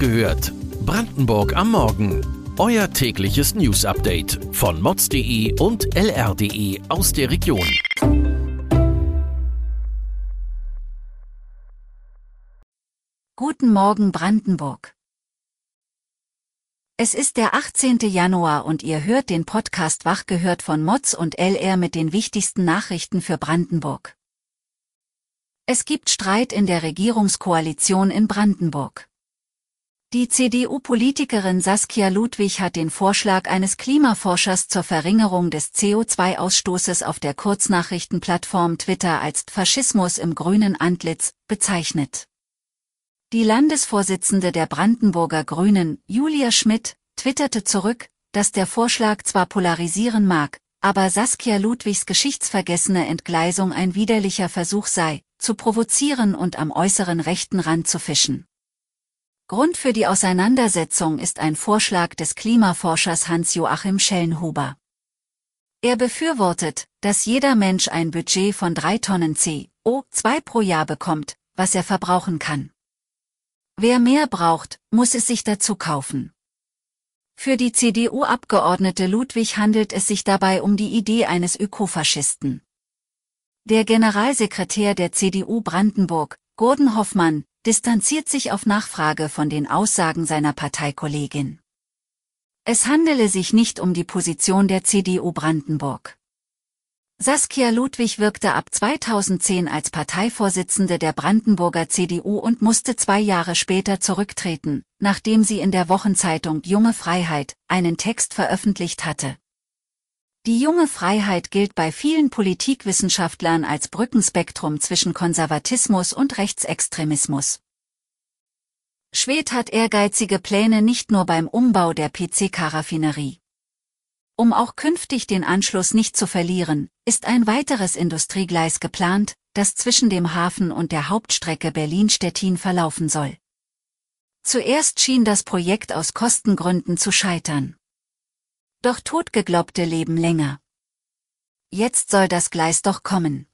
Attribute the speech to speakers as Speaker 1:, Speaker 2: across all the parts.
Speaker 1: gehört. Brandenburg am Morgen. Euer tägliches News-Update von mods.de und lr.de aus der Region.
Speaker 2: Guten Morgen Brandenburg. Es ist der 18. Januar und ihr hört den Podcast Wach gehört von Mods und LR mit den wichtigsten Nachrichten für Brandenburg. Es gibt Streit in der Regierungskoalition in Brandenburg. Die CDU-Politikerin Saskia Ludwig hat den Vorschlag eines Klimaforschers zur Verringerung des CO2-Ausstoßes auf der Kurznachrichtenplattform Twitter als Faschismus im grünen Antlitz bezeichnet. Die Landesvorsitzende der Brandenburger Grünen, Julia Schmidt, twitterte zurück, dass der Vorschlag zwar polarisieren mag, aber Saskia Ludwigs geschichtsvergessene Entgleisung ein widerlicher Versuch sei, zu provozieren und am äußeren rechten Rand zu fischen. Grund für die Auseinandersetzung ist ein Vorschlag des Klimaforschers Hans-Joachim Schellenhuber. Er befürwortet, dass jeder Mensch ein Budget von drei Tonnen CO2 pro Jahr bekommt, was er verbrauchen kann. Wer mehr braucht, muss es sich dazu kaufen. Für die CDU-Abgeordnete Ludwig handelt es sich dabei um die Idee eines Ökofaschisten. Der Generalsekretär der CDU Brandenburg, Gordon Hoffmann, distanziert sich auf Nachfrage von den Aussagen seiner Parteikollegin. Es handele sich nicht um die Position der CDU Brandenburg. Saskia Ludwig wirkte ab 2010 als Parteivorsitzende der Brandenburger CDU und musste zwei Jahre später zurücktreten, nachdem sie in der Wochenzeitung Junge Freiheit einen Text veröffentlicht hatte. Die junge Freiheit gilt bei vielen Politikwissenschaftlern als Brückenspektrum zwischen Konservatismus und Rechtsextremismus. Schwed hat ehrgeizige Pläne nicht nur beim Umbau der PCK-Raffinerie. Um auch künftig den Anschluss nicht zu verlieren, ist ein weiteres Industriegleis geplant, das zwischen dem Hafen und der Hauptstrecke Berlin-Stettin verlaufen soll. Zuerst schien das Projekt aus Kostengründen zu scheitern. Doch Totgeglaubte leben länger. Jetzt soll das Gleis doch kommen.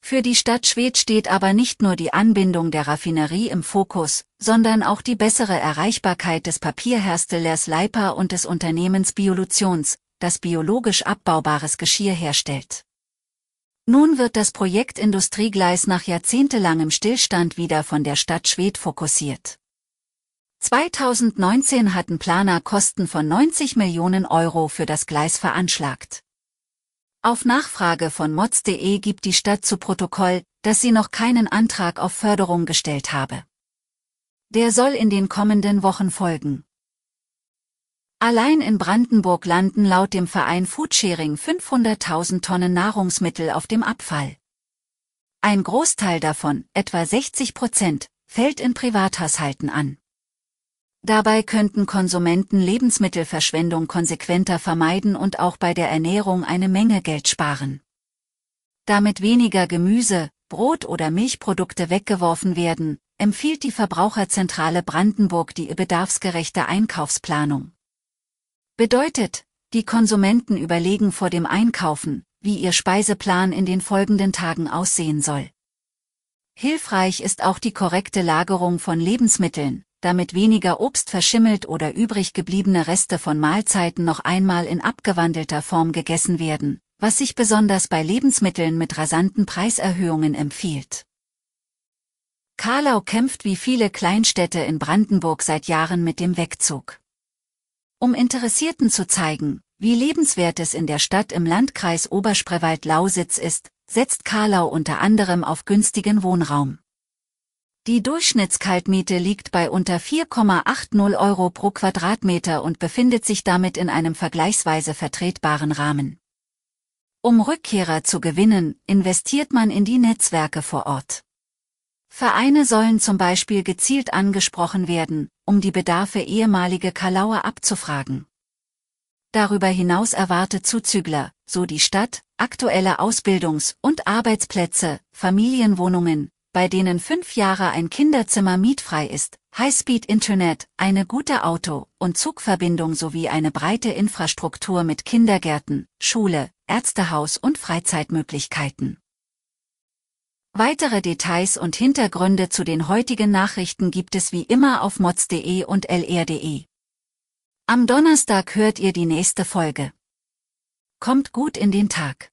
Speaker 2: Für die Stadt Schwedt steht aber nicht nur die Anbindung der Raffinerie im Fokus, sondern auch die bessere Erreichbarkeit des Papierherstellers Leipa und des Unternehmens Biolutions, das biologisch abbaubares Geschirr herstellt. Nun wird das Projekt Industriegleis nach jahrzehntelangem Stillstand wieder von der Stadt Schwedt fokussiert. 2019 hatten Planer Kosten von 90 Millionen Euro für das Gleis veranschlagt. Auf Nachfrage von mods.de gibt die Stadt zu Protokoll, dass sie noch keinen Antrag auf Förderung gestellt habe. Der soll in den kommenden Wochen folgen. Allein in Brandenburg landen laut dem Verein Foodsharing 500.000 Tonnen Nahrungsmittel auf dem Abfall. Ein Großteil davon, etwa 60 Prozent, fällt in Privathaushalten an. Dabei könnten Konsumenten Lebensmittelverschwendung konsequenter vermeiden und auch bei der Ernährung eine Menge Geld sparen. Damit weniger Gemüse, Brot oder Milchprodukte weggeworfen werden, empfiehlt die Verbraucherzentrale Brandenburg die bedarfsgerechte Einkaufsplanung. Bedeutet, die Konsumenten überlegen vor dem Einkaufen, wie ihr Speiseplan in den folgenden Tagen aussehen soll. Hilfreich ist auch die korrekte Lagerung von Lebensmitteln, damit weniger Obst verschimmelt oder übrig gebliebene Reste von Mahlzeiten noch einmal in abgewandelter Form gegessen werden, was sich besonders bei Lebensmitteln mit rasanten Preiserhöhungen empfiehlt. Karlau kämpft wie viele Kleinstädte in Brandenburg seit Jahren mit dem Wegzug. Um Interessierten zu zeigen, wie lebenswert es in der Stadt im Landkreis Oberspreewald-Lausitz ist, setzt Karlau unter anderem auf günstigen Wohnraum. Die Durchschnittskaltmiete liegt bei unter 4,80 Euro pro Quadratmeter und befindet sich damit in einem vergleichsweise vertretbaren Rahmen. Um Rückkehrer zu gewinnen, investiert man in die Netzwerke vor Ort. Vereine sollen zum Beispiel gezielt angesprochen werden, um die Bedarfe ehemalige Kalauer abzufragen. Darüber hinaus erwartet Zuzügler, so die Stadt, aktuelle Ausbildungs- und Arbeitsplätze, Familienwohnungen, bei denen fünf Jahre ein Kinderzimmer mietfrei ist, Highspeed-Internet, eine gute Auto- und Zugverbindung sowie eine breite Infrastruktur mit Kindergärten, Schule, Ärztehaus und Freizeitmöglichkeiten. Weitere Details und Hintergründe zu den heutigen Nachrichten gibt es wie immer auf mods.de und lr.de. Am Donnerstag hört ihr die nächste Folge. Kommt gut in den Tag.